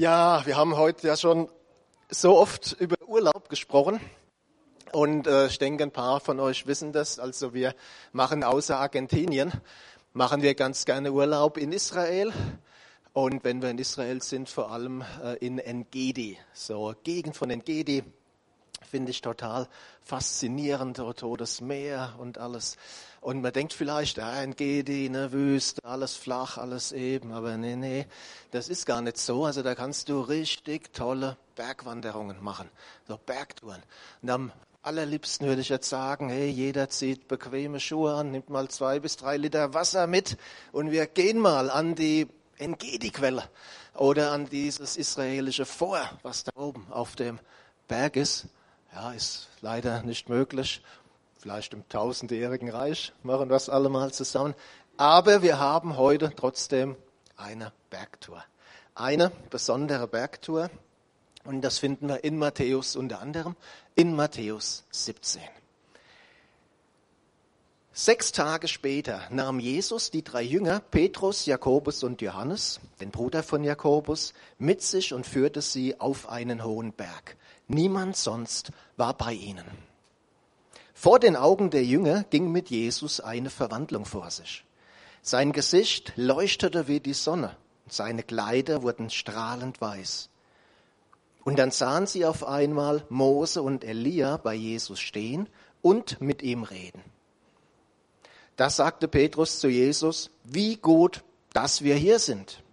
Ja, wir haben heute ja schon so oft über Urlaub gesprochen. Und äh, ich denke, ein paar von euch wissen das. Also wir machen außer Argentinien, machen wir ganz gerne Urlaub in Israel. Und wenn wir in Israel sind, vor allem äh, in Engedi, so Gegend von Engedi, finde ich total faszinierend, das Meer und alles. Und man denkt vielleicht, ja, ein Gedi, eine Wüste, alles flach, alles eben. Aber nee, nee, das ist gar nicht so. Also da kannst du richtig tolle Bergwanderungen machen, so Bergtouren. Und am allerliebsten würde ich jetzt sagen, hey, jeder zieht bequeme Schuhe an, nimmt mal zwei bis drei Liter Wasser mit und wir gehen mal an die Engedi-Quelle oder an dieses israelische Feuer, was da oben auf dem Berg ist. Ja, ist leider nicht möglich. Vielleicht im tausendjährigen Reich machen wir das alle mal zusammen. Aber wir haben heute trotzdem eine Bergtour. Eine besondere Bergtour. Und das finden wir in Matthäus unter anderem, in Matthäus 17. Sechs Tage später nahm Jesus die drei Jünger, Petrus, Jakobus und Johannes, den Bruder von Jakobus, mit sich und führte sie auf einen hohen Berg. Niemand sonst war bei ihnen. Vor den Augen der Jünger ging mit Jesus eine Verwandlung vor sich. Sein Gesicht leuchtete wie die Sonne, und seine Kleider wurden strahlend weiß. Und dann sahen sie auf einmal Mose und Elia bei Jesus stehen und mit ihm reden. Da sagte Petrus zu Jesus, wie gut, dass wir hier sind.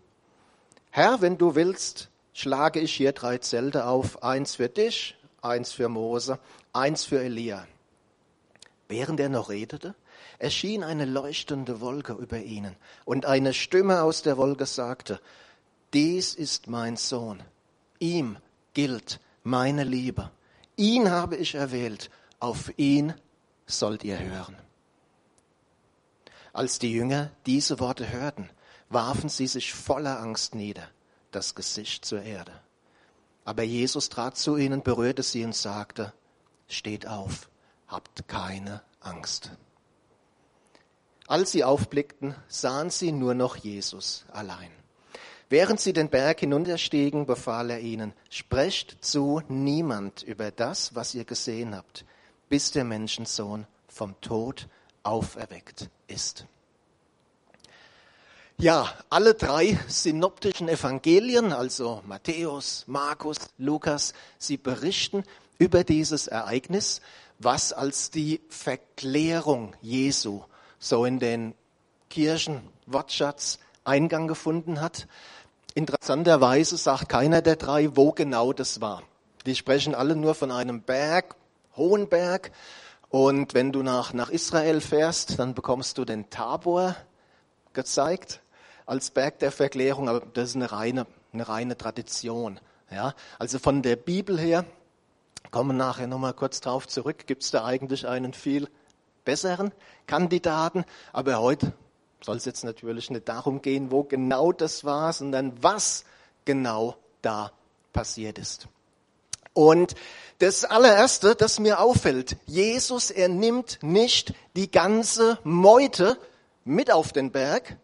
Herr, wenn du willst, schlage ich hier drei Zelte auf, eins für dich, eins für Mose, eins für Elia. Während er noch redete, erschien eine leuchtende Wolke über ihnen, und eine Stimme aus der Wolke sagte, dies ist mein Sohn, ihm gilt meine Liebe, ihn habe ich erwählt, auf ihn sollt ihr hören. Als die Jünger diese Worte hörten, warfen sie sich voller Angst nieder das Gesicht zur Erde. Aber Jesus trat zu ihnen, berührte sie und sagte, steht auf, habt keine Angst. Als sie aufblickten, sahen sie nur noch Jesus allein. Während sie den Berg hinunterstiegen, befahl er ihnen, sprecht zu niemand über das, was ihr gesehen habt, bis der Menschensohn vom Tod auferweckt ist. Ja, alle drei synoptischen Evangelien, also Matthäus, Markus, Lukas, sie berichten über dieses Ereignis, was als die Verklärung Jesu so in den Kirchenwortschatz Eingang gefunden hat. Interessanterweise sagt keiner der drei, wo genau das war. Die sprechen alle nur von einem Berg, hohen Berg. Und wenn du nach, nach Israel fährst, dann bekommst du den Tabor gezeigt als Berg der Verklärung, aber das ist eine reine, eine reine Tradition. Ja, also von der Bibel her, kommen nachher nochmal kurz drauf zurück, gibt es da eigentlich einen viel besseren Kandidaten, aber heute soll es jetzt natürlich nicht darum gehen, wo genau das war, sondern was genau da passiert ist. Und das allererste, das mir auffällt, Jesus, er nimmt nicht die ganze Meute mit auf den Berg,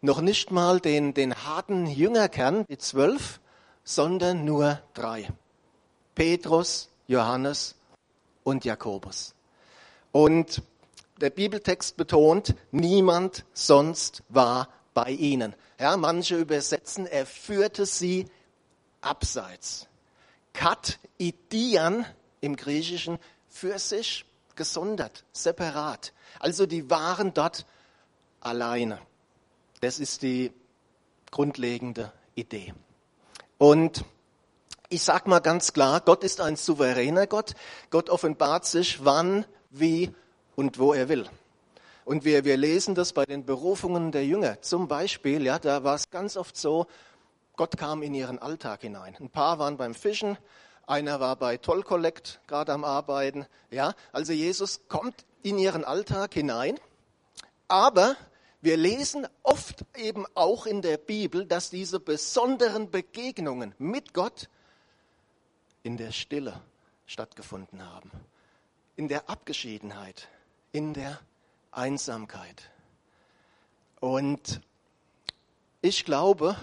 noch nicht mal den, den harten Jüngerkern, die zwölf, sondern nur drei. Petrus, Johannes und Jakobus. Und der Bibeltext betont, niemand sonst war bei ihnen. Ja, manche übersetzen, er führte sie abseits. Kat idian im Griechischen für sich gesondert, separat. Also die waren dort alleine. Das ist die grundlegende Idee. Und ich sage mal ganz klar, Gott ist ein souveräner Gott. Gott offenbart sich wann, wie und wo er will. Und wir, wir lesen das bei den Berufungen der Jünger. Zum Beispiel, ja, da war es ganz oft so, Gott kam in ihren Alltag hinein. Ein paar waren beim Fischen, einer war bei Tollkollekt gerade am Arbeiten. Ja, also Jesus kommt in ihren Alltag hinein, aber wir lesen oft eben auch in der Bibel, dass diese besonderen Begegnungen mit Gott in der Stille stattgefunden haben, in der Abgeschiedenheit, in der Einsamkeit. Und ich glaube,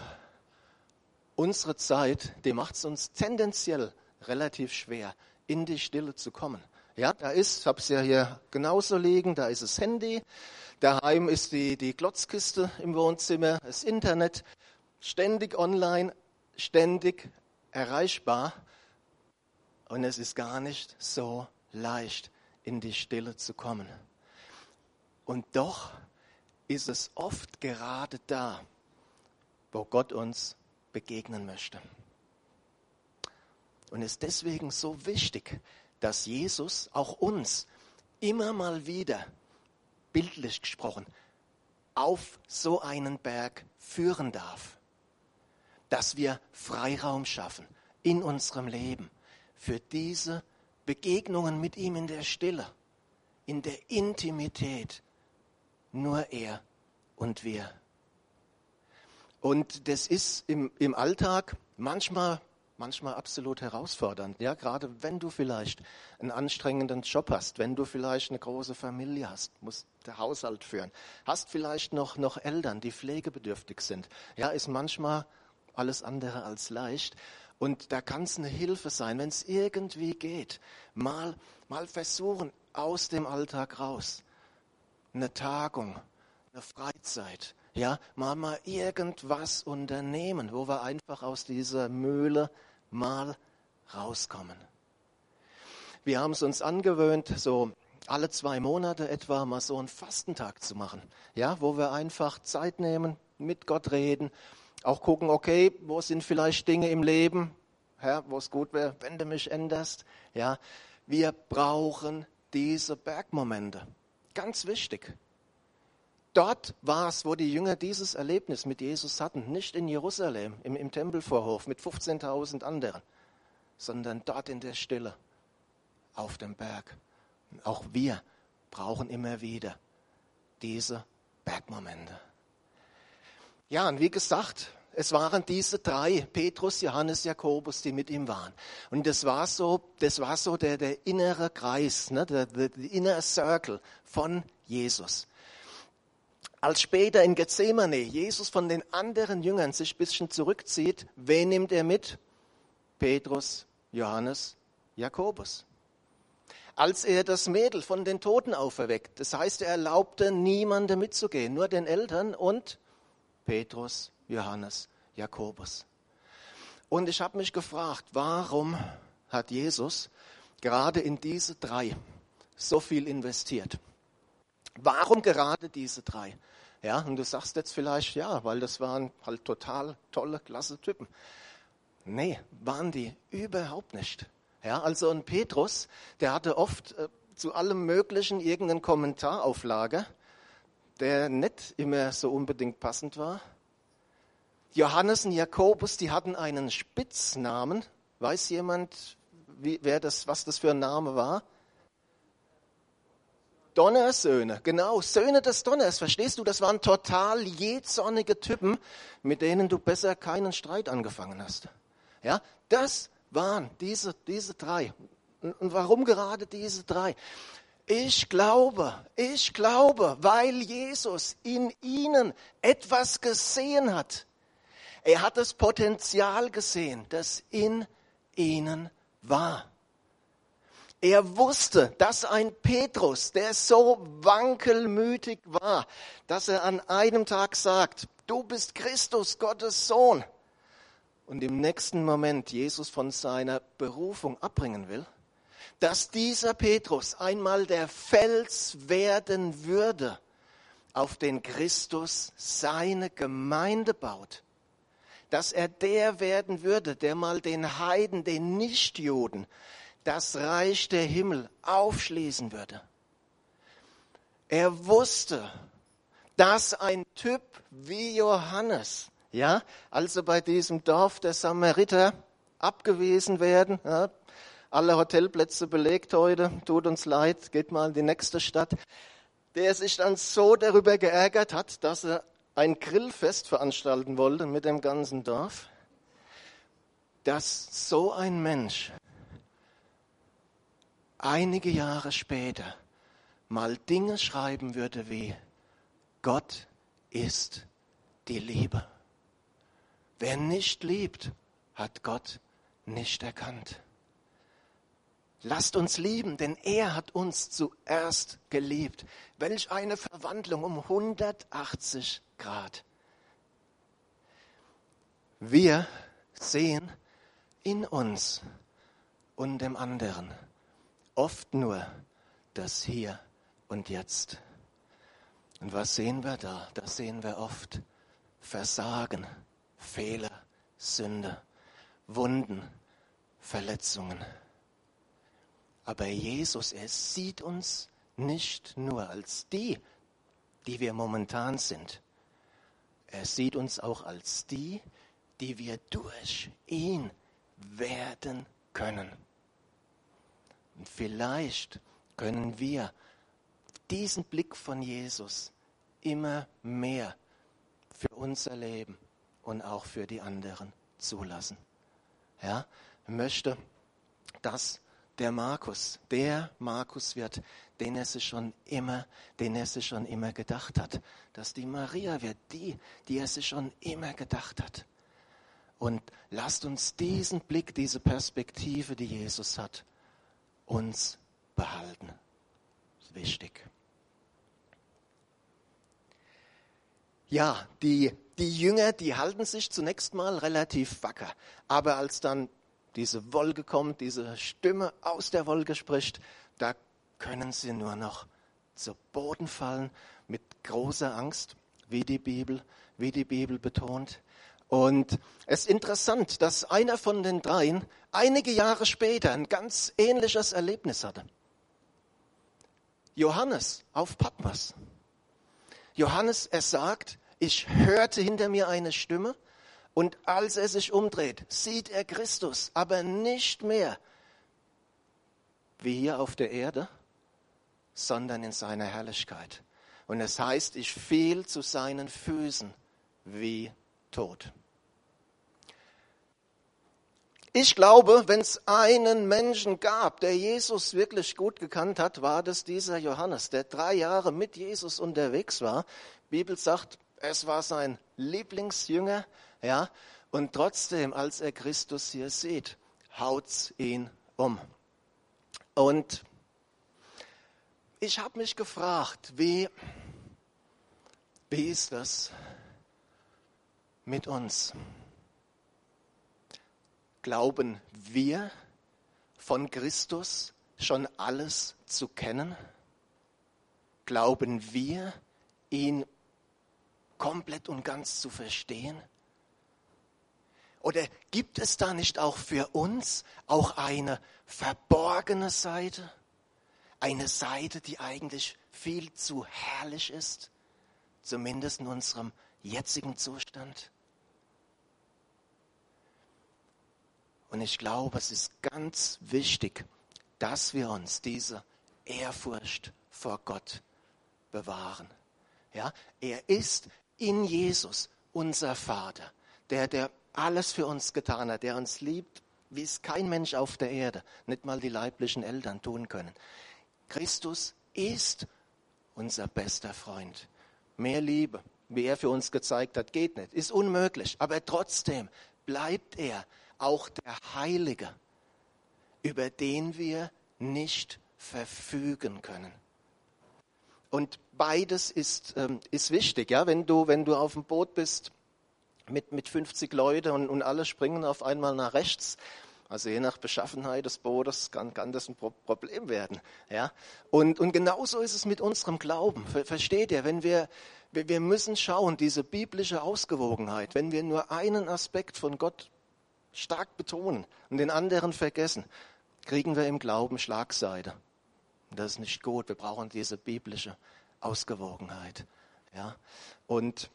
unsere Zeit, die macht es uns tendenziell relativ schwer, in die Stille zu kommen. Ja, da ist, ich habe es ja hier genauso liegen, da ist das Handy, daheim ist die, die Klotzkiste im Wohnzimmer, das Internet, ständig online, ständig erreichbar. Und es ist gar nicht so leicht, in die Stille zu kommen. Und doch ist es oft gerade da, wo Gott uns begegnen möchte. Und ist deswegen so wichtig, dass Jesus auch uns immer mal wieder, bildlich gesprochen, auf so einen Berg führen darf. Dass wir Freiraum schaffen in unserem Leben für diese Begegnungen mit ihm in der Stille, in der Intimität. Nur er und wir. Und das ist im, im Alltag manchmal, manchmal absolut herausfordernd. Ja, gerade wenn du vielleicht einen anstrengenden Job hast, wenn du vielleicht eine große Familie hast, musst der Haushalt führen, hast vielleicht noch, noch Eltern, die pflegebedürftig sind. Ja, ist manchmal alles andere als leicht. Und da kann es eine Hilfe sein, wenn es irgendwie geht, mal, mal versuchen, aus dem Alltag raus. Eine Tagung, eine Freizeit, ja, mal mal irgendwas unternehmen, wo wir einfach aus dieser Mühle mal rauskommen. Wir haben es uns angewöhnt, so alle zwei Monate etwa mal so einen Fastentag zu machen, ja, wo wir einfach Zeit nehmen, mit Gott reden, auch gucken, okay, wo sind vielleicht Dinge im Leben, Herr, wo es gut wäre, wenn du mich änderst, ja, wir brauchen diese Bergmomente. Ganz wichtig. Dort war es, wo die Jünger dieses Erlebnis mit Jesus hatten, nicht in Jerusalem, im, im Tempelvorhof mit 15.000 anderen, sondern dort in der Stille, auf dem Berg. Auch wir brauchen immer wieder diese Bergmomente. Ja, und wie gesagt, es waren diese drei, Petrus, Johannes, Jakobus, die mit ihm waren. Und das war so, das war so der, der innere Kreis, ne, der, der, der inner Circle von Jesus als später in Gethsemane Jesus von den anderen Jüngern sich ein bisschen zurückzieht, wen nimmt er mit? Petrus, Johannes, Jakobus. Als er das Mädel von den Toten auferweckt, das heißt, er erlaubte niemandem mitzugehen, nur den Eltern und Petrus, Johannes, Jakobus. Und ich habe mich gefragt, warum hat Jesus gerade in diese drei so viel investiert? Warum gerade diese drei? Ja, und du sagst jetzt vielleicht, ja, weil das waren halt total tolle, klasse Typen. Nee, waren die überhaupt nicht. Ja, also ein Petrus, der hatte oft äh, zu allem Möglichen irgendeinen Kommentar auf Lager, der nicht immer so unbedingt passend war. Johannes und Jakobus, die hatten einen Spitznamen. Weiß jemand, wie, wer das, was das für ein Name war? Donnersöhne, genau, Söhne des Donners, verstehst du? Das waren total jähzornige Typen, mit denen du besser keinen Streit angefangen hast. Ja, das waren diese, diese drei. Und warum gerade diese drei? Ich glaube, ich glaube, weil Jesus in ihnen etwas gesehen hat. Er hat das Potenzial gesehen, das in ihnen war. Er wusste, dass ein Petrus, der so wankelmütig war, dass er an einem Tag sagt, du bist Christus, Gottes Sohn, und im nächsten Moment Jesus von seiner Berufung abbringen will, dass dieser Petrus einmal der Fels werden würde, auf den Christus seine Gemeinde baut, dass er der werden würde, der mal den Heiden, den Nichtjuden, das Reich der Himmel aufschließen würde. Er wusste, dass ein Typ wie Johannes, ja, also bei diesem Dorf der Samariter abgewiesen werden, ja, alle Hotelplätze belegt heute, tut uns leid, geht mal in die nächste Stadt, der sich dann so darüber geärgert hat, dass er ein Grillfest veranstalten wollte mit dem ganzen Dorf, dass so ein Mensch einige Jahre später mal Dinge schreiben würde wie Gott ist die Liebe. Wer nicht liebt, hat Gott nicht erkannt. Lasst uns lieben, denn er hat uns zuerst geliebt. Welch eine Verwandlung um 180 Grad. Wir sehen in uns und dem anderen oft nur das Hier und Jetzt. Und was sehen wir da? Da sehen wir oft Versagen, Fehler, Sünde, Wunden, Verletzungen. Aber Jesus, er sieht uns nicht nur als die, die wir momentan sind. Er sieht uns auch als die, die wir durch ihn werden können. Und vielleicht können wir diesen Blick von Jesus immer mehr für unser Leben und auch für die anderen zulassen. Ja, möchte, dass der Markus, der Markus wird, den er sich schon immer, den er sich schon immer gedacht hat, dass die Maria wird, die, die er sich schon immer gedacht hat. Und lasst uns diesen Blick, diese Perspektive, die Jesus hat, uns behalten. Das ist wichtig. Ja, die, die Jünger, die halten sich zunächst mal relativ wacker. Aber als dann diese Wolke kommt, diese Stimme aus der Wolke spricht, da können sie nur noch zu Boden fallen mit großer Angst, wie die Bibel, wie die Bibel betont. Und es ist interessant, dass einer von den dreien einige Jahre später ein ganz ähnliches Erlebnis hatte. Johannes auf Patmos. Johannes, er sagt, ich hörte hinter mir eine Stimme und als er sich umdreht, sieht er Christus, aber nicht mehr wie hier auf der Erde, sondern in seiner Herrlichkeit. Und es heißt, ich fiel zu seinen Füßen wie tot. Ich glaube, wenn es einen Menschen gab, der Jesus wirklich gut gekannt hat, war das dieser Johannes, der drei Jahre mit Jesus unterwegs war. Die Bibel sagt, es war sein Lieblingsjünger, ja, und trotzdem, als er Christus hier sieht, haut's ihn um. Und ich habe mich gefragt, wie, wie ist das mit uns? Glauben wir von Christus schon alles zu kennen? Glauben wir, ihn komplett und ganz zu verstehen? Oder gibt es da nicht auch für uns auch eine verborgene Seite? Eine Seite, die eigentlich viel zu herrlich ist, zumindest in unserem jetzigen Zustand? Und ich glaube, es ist ganz wichtig, dass wir uns diese Ehrfurcht vor Gott bewahren. Ja, er ist in Jesus unser Vater, der, der alles für uns getan hat, der uns liebt, wie es kein Mensch auf der Erde, nicht mal die leiblichen Eltern tun können. Christus ist unser bester Freund. Mehr Liebe, wie er für uns gezeigt hat, geht nicht, ist unmöglich. Aber trotzdem bleibt er auch der Heilige, über den wir nicht verfügen können. Und beides ist, ähm, ist wichtig. Ja? Wenn, du, wenn du auf dem Boot bist mit, mit 50 Leuten und, und alle springen auf einmal nach rechts, also je nach Beschaffenheit des Bootes kann, kann das ein Problem werden. Ja? Und, und genauso ist es mit unserem Glauben. Versteht ihr? Wenn wir, wir müssen schauen, diese biblische Ausgewogenheit, wenn wir nur einen Aspekt von Gott stark betonen und den anderen vergessen, kriegen wir im Glauben Schlagseite. Und das ist nicht gut. Wir brauchen diese biblische Ausgewogenheit. Ja? Und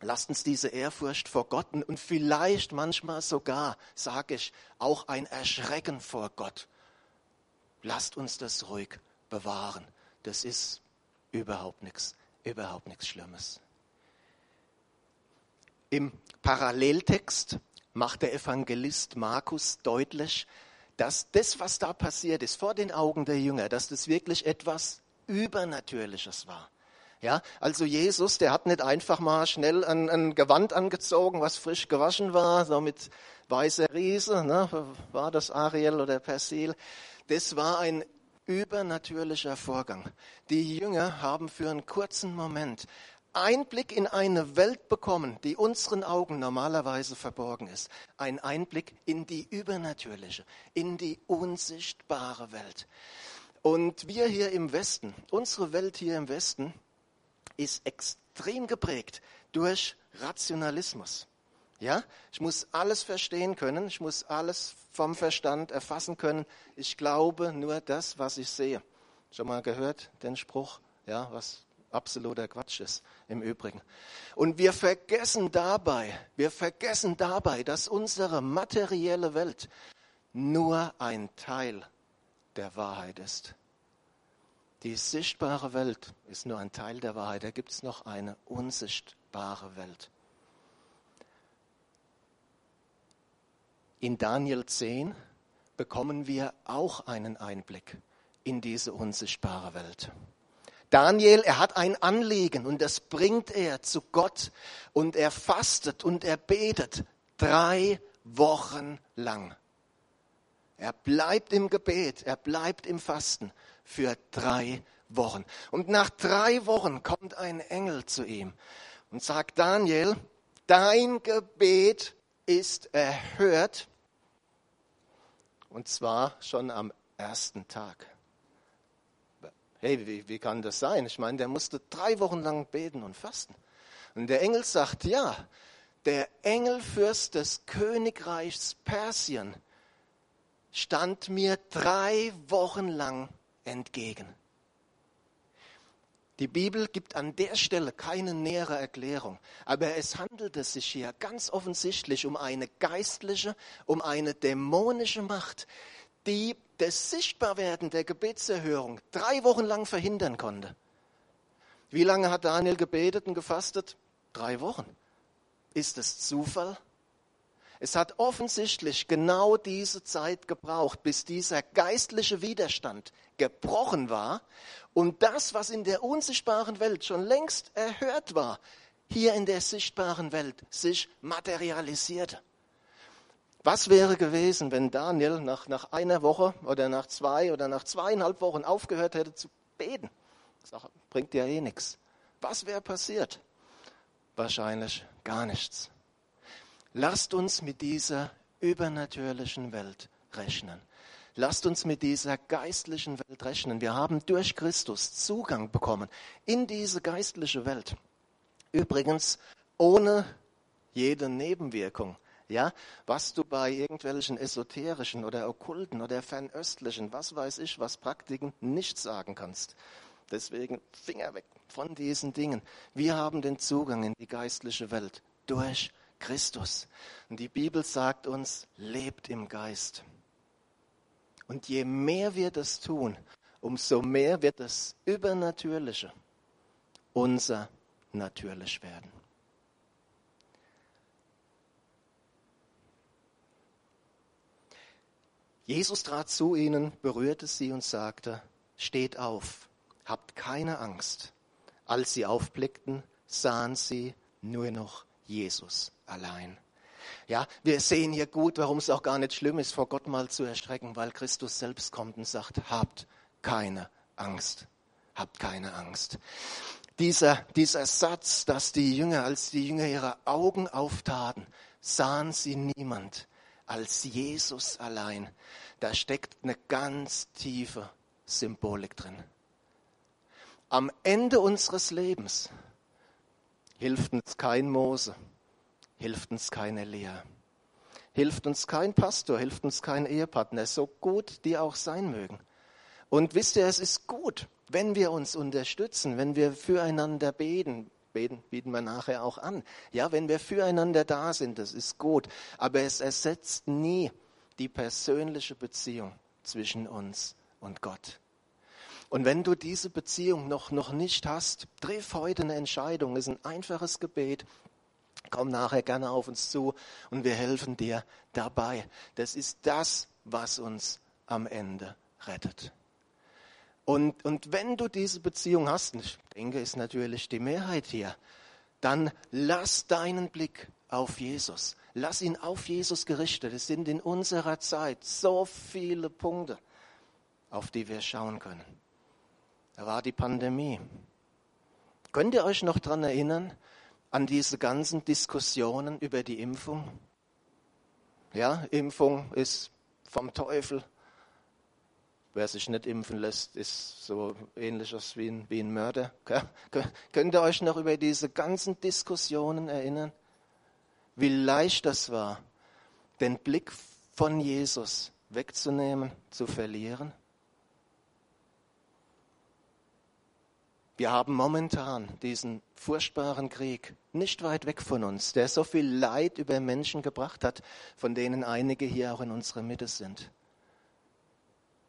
lasst uns diese Ehrfurcht vor Gott und vielleicht manchmal sogar, sage ich, auch ein Erschrecken vor Gott. Lasst uns das ruhig bewahren. Das ist überhaupt nichts, überhaupt nichts Schlimmes. Im Paralleltext macht der Evangelist Markus deutlich, dass das, was da passiert ist vor den Augen der Jünger, dass das wirklich etwas Übernatürliches war. Ja, also Jesus, der hat nicht einfach mal schnell ein, ein Gewand angezogen, was frisch gewaschen war, so mit weißer Riese, ne, war das Ariel oder Persil. Das war ein übernatürlicher Vorgang. Die Jünger haben für einen kurzen Moment Einblick in eine Welt bekommen, die unseren Augen normalerweise verborgen ist. Ein Einblick in die übernatürliche, in die unsichtbare Welt. Und wir hier im Westen, unsere Welt hier im Westen, ist extrem geprägt durch Rationalismus. Ja, ich muss alles verstehen können, ich muss alles vom Verstand erfassen können. Ich glaube nur das, was ich sehe. Schon mal gehört den Spruch, ja, was absoluter Quatsch ist im Übrigen. Und wir vergessen dabei, wir vergessen dabei, dass unsere materielle Welt nur ein Teil der Wahrheit ist. Die sichtbare Welt ist nur ein Teil der Wahrheit. Da gibt es noch eine unsichtbare Welt. In Daniel 10 bekommen wir auch einen Einblick in diese unsichtbare Welt. Daniel, er hat ein Anliegen und das bringt er zu Gott und er fastet und er betet drei Wochen lang. Er bleibt im Gebet, er bleibt im Fasten für drei Wochen. Und nach drei Wochen kommt ein Engel zu ihm und sagt, Daniel, dein Gebet ist erhört. Und zwar schon am ersten Tag. Hey, wie, wie kann das sein? Ich meine, der musste drei Wochen lang beten und fasten. Und der Engel sagt, ja, der Engelfürst des Königreichs Persien stand mir drei Wochen lang entgegen. Die Bibel gibt an der Stelle keine nähere Erklärung, aber es handelte sich hier ganz offensichtlich um eine geistliche, um eine dämonische Macht, die das Sichtbarwerden der Gebetserhörung drei Wochen lang verhindern konnte. Wie lange hat Daniel gebetet und gefastet? Drei Wochen. Ist es Zufall? Es hat offensichtlich genau diese Zeit gebraucht, bis dieser geistliche Widerstand gebrochen war und das, was in der unsichtbaren Welt schon längst erhört war, hier in der sichtbaren Welt sich materialisierte. Was wäre gewesen, wenn Daniel nach, nach einer Woche oder nach zwei oder nach zweieinhalb Wochen aufgehört hätte zu beten? Das bringt ja eh nichts. Was wäre passiert? Wahrscheinlich gar nichts. Lasst uns mit dieser übernatürlichen Welt rechnen. Lasst uns mit dieser geistlichen Welt rechnen. Wir haben durch Christus Zugang bekommen in diese geistliche Welt. Übrigens ohne jede Nebenwirkung. Ja, was du bei irgendwelchen esoterischen oder okkulten oder fernöstlichen, was weiß ich, was Praktiken nicht sagen kannst. Deswegen Finger weg von diesen Dingen. Wir haben den Zugang in die geistliche Welt durch Christus. Und die Bibel sagt uns, lebt im Geist. Und je mehr wir das tun, umso mehr wird das Übernatürliche unser natürlich werden. Jesus trat zu ihnen, berührte sie und sagte, steht auf, habt keine Angst. Als sie aufblickten, sahen sie nur noch Jesus allein. Ja, wir sehen hier gut, warum es auch gar nicht schlimm ist, vor Gott mal zu erschrecken, weil Christus selbst kommt und sagt, habt keine Angst. Habt keine Angst. Dieser, dieser Satz, dass die Jünger, als die Jünger ihre Augen auftaten, sahen sie niemand als Jesus allein. Da steckt eine ganz tiefe Symbolik drin. Am Ende unseres Lebens hilft uns kein Mose, hilft uns keine Elia, hilft uns kein Pastor, hilft uns kein Ehepartner, so gut die auch sein mögen. Und wisst ihr, es ist gut, wenn wir uns unterstützen, wenn wir füreinander beten, beten, bieten wir nachher auch an. Ja, wenn wir füreinander da sind, das ist gut. Aber es ersetzt nie die persönliche Beziehung zwischen uns und Gott. Und wenn du diese Beziehung noch, noch nicht hast, triff heute eine Entscheidung. Das ist ein einfaches Gebet. Komm nachher gerne auf uns zu und wir helfen dir dabei. Das ist das, was uns am Ende rettet. Und, und wenn du diese Beziehung hast, und ich denke, ist natürlich die Mehrheit hier, dann lass deinen Blick auf Jesus. Lass ihn auf Jesus gerichtet. Es sind in unserer Zeit so viele Punkte, auf die wir schauen können. Da war die Pandemie. Könnt ihr euch noch daran erinnern, an diese ganzen Diskussionen über die Impfung? Ja, Impfung ist vom Teufel. Wer sich nicht impfen lässt, ist so ähnliches wie ein, wie ein Mörder. Könnt ihr euch noch über diese ganzen Diskussionen erinnern? Wie leicht das war, den Blick von Jesus wegzunehmen, zu verlieren? Wir haben momentan diesen furchtbaren Krieg nicht weit weg von uns, der so viel Leid über Menschen gebracht hat, von denen einige hier auch in unserer Mitte sind.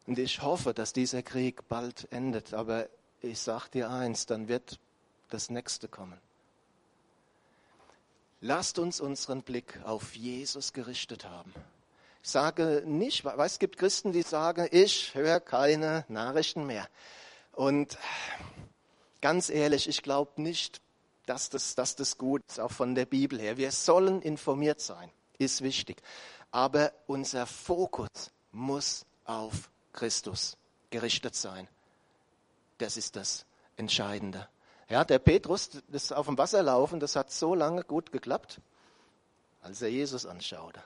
Und ich hoffe, dass dieser Krieg bald endet. Aber ich sage dir eins, dann wird das nächste kommen. Lasst uns unseren Blick auf Jesus gerichtet haben. Ich sage nicht, weil es gibt Christen, die sagen, ich höre keine Nachrichten mehr. Und ganz ehrlich, ich glaube nicht, dass das, dass das gut ist, auch von der Bibel her. Wir sollen informiert sein, ist wichtig. Aber unser Fokus muss auf Christus gerichtet sein. Das ist das Entscheidende. Ja, der Petrus, das auf dem Wasser laufen, das hat so lange gut geklappt, als er Jesus anschaute.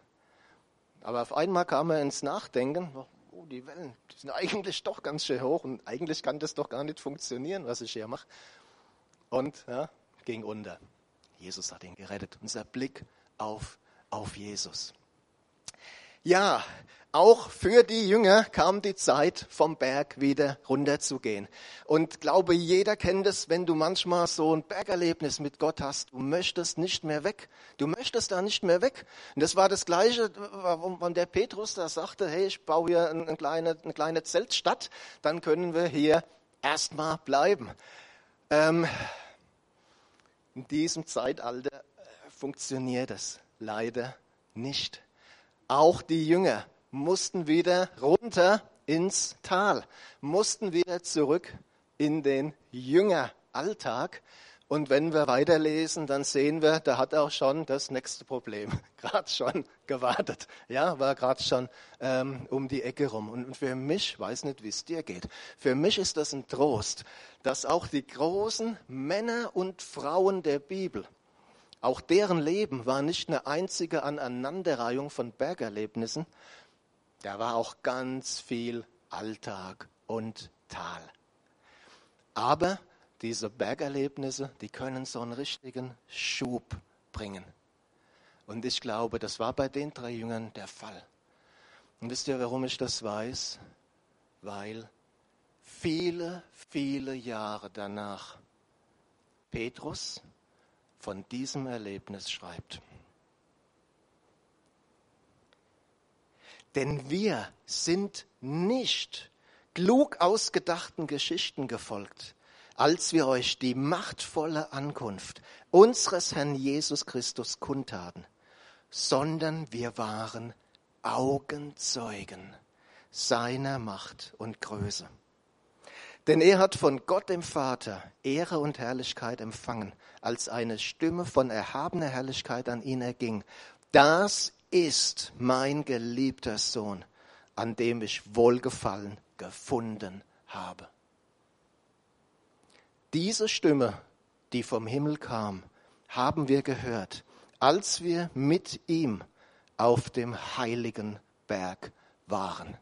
Aber auf einmal kam er ins Nachdenken, oh, die Wellen, die sind eigentlich doch ganz schön hoch und eigentlich kann das doch gar nicht funktionieren, was ich hier mache. Und ja, ging unter. Jesus hat ihn gerettet. Unser Blick auf, auf Jesus. Ja, auch für die Jünger kam die Zeit, vom Berg wieder runterzugehen. Und glaube, jeder kennt es, wenn du manchmal so ein Bergerlebnis mit Gott hast. Du möchtest nicht mehr weg. Du möchtest da nicht mehr weg. Und das war das Gleiche, warum der Petrus da sagte, hey, ich baue hier eine kleine, eine kleine Zeltstadt, dann können wir hier erstmal bleiben. Ähm, in diesem Zeitalter äh, funktioniert es leider nicht. Auch die Jünger mussten wieder runter ins Tal, mussten wieder zurück in den Jüngeralltag. Und wenn wir weiterlesen, dann sehen wir, da hat auch schon das nächste Problem gerade schon gewartet. Ja, war gerade schon ähm, um die Ecke rum. Und für mich, weiß nicht, wie es dir geht, für mich ist das ein Trost, dass auch die großen Männer und Frauen der Bibel, auch deren Leben war nicht eine einzige Aneinanderreihung von Bergerlebnissen, da war auch ganz viel Alltag und Tal. Aber diese Bergerlebnisse, die können so einen richtigen Schub bringen. Und ich glaube, das war bei den drei Jüngern der Fall. Und wisst ihr, warum ich das weiß? Weil viele, viele Jahre danach Petrus von diesem Erlebnis schreibt. Denn wir sind nicht klug ausgedachten Geschichten gefolgt, als wir euch die machtvolle Ankunft unseres Herrn Jesus Christus kundtaten, sondern wir waren Augenzeugen seiner Macht und Größe. Denn er hat von Gott dem Vater Ehre und Herrlichkeit empfangen, als eine Stimme von erhabener Herrlichkeit an ihn erging. Das ist mein geliebter Sohn, an dem ich Wohlgefallen gefunden habe. Diese Stimme, die vom Himmel kam, haben wir gehört, als wir mit ihm auf dem heiligen Berg waren.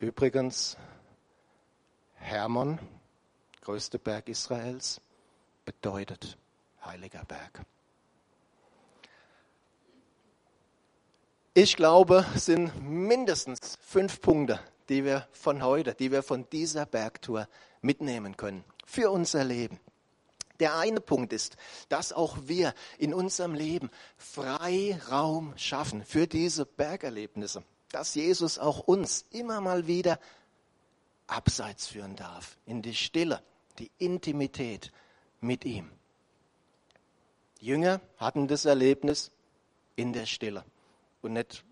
Übrigens, Hermon, größter Berg Israels, bedeutet heiliger Berg. Ich glaube, es sind mindestens fünf Punkte, die wir von heute, die wir von dieser Bergtour mitnehmen können für unser Leben. Der eine Punkt ist, dass auch wir in unserem Leben Freiraum schaffen für diese Bergerlebnisse, dass Jesus auch uns immer mal wieder abseits führen darf, in die Stille, die Intimität mit ihm. Jünger hatten das Erlebnis in der Stille und nicht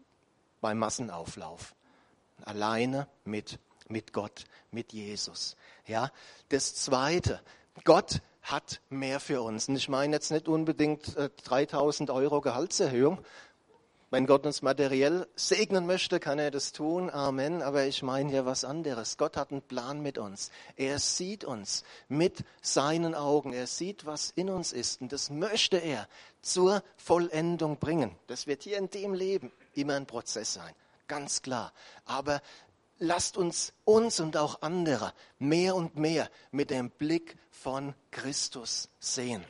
beim Massenauflauf. Alleine mit, mit Gott, mit Jesus. Ja, das zweite, Gott hat mehr für uns. Und ich meine jetzt nicht unbedingt äh, 3000 Euro Gehaltserhöhung, wenn Gott uns materiell segnen möchte, kann er das tun. Amen. Aber ich meine hier was anderes. Gott hat einen Plan mit uns. Er sieht uns mit seinen Augen. Er sieht, was in uns ist. Und das möchte er zur Vollendung bringen. Das wird hier in dem Leben immer ein Prozess sein. Ganz klar. Aber lasst uns uns und auch andere mehr und mehr mit dem Blick von Christus sehen.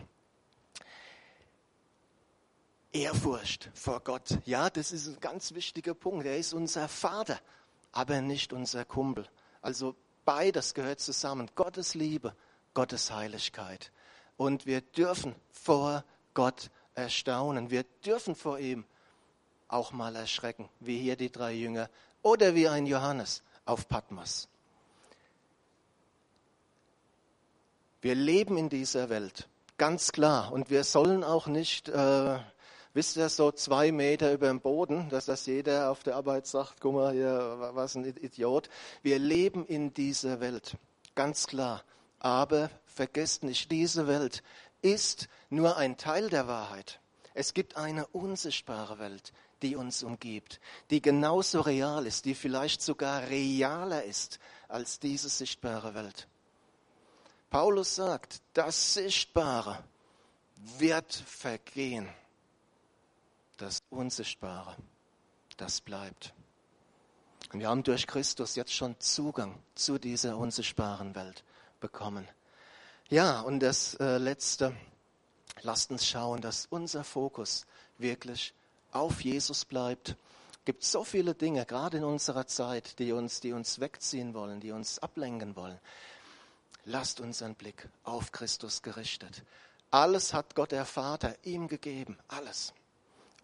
Ehrfurcht vor Gott. Ja, das ist ein ganz wichtiger Punkt. Er ist unser Vater, aber nicht unser Kumpel. Also beides gehört zusammen. Gottes Liebe, Gottes Heiligkeit. Und wir dürfen vor Gott erstaunen. Wir dürfen vor ihm auch mal erschrecken, wie hier die drei Jünger oder wie ein Johannes auf Patmos. Wir leben in dieser Welt, ganz klar. Und wir sollen auch nicht äh, wisst ihr, so zwei Meter über dem Boden, dass das jeder auf der Arbeit sagt, guck mal hier, was ein Idiot. Wir leben in dieser Welt, ganz klar. Aber vergesst nicht, diese Welt ist nur ein Teil der Wahrheit. Es gibt eine unsichtbare Welt, die uns umgibt, die genauso real ist, die vielleicht sogar realer ist als diese sichtbare Welt. Paulus sagt, das Sichtbare wird vergehen das Unsichtbare, das bleibt. Und wir haben durch Christus jetzt schon Zugang zu dieser unsichtbaren Welt bekommen. Ja, und das äh, Letzte, lasst uns schauen, dass unser Fokus wirklich auf Jesus bleibt. Es gibt so viele Dinge, gerade in unserer Zeit, die uns, die uns wegziehen wollen, die uns ablenken wollen. Lasst unseren Blick auf Christus gerichtet. Alles hat Gott der Vater ihm gegeben, alles.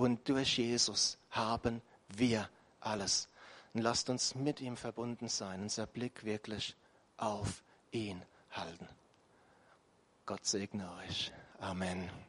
Und durch Jesus haben wir alles. Und lasst uns mit ihm verbunden sein, unser Blick wirklich auf ihn halten. Gott segne euch. Amen.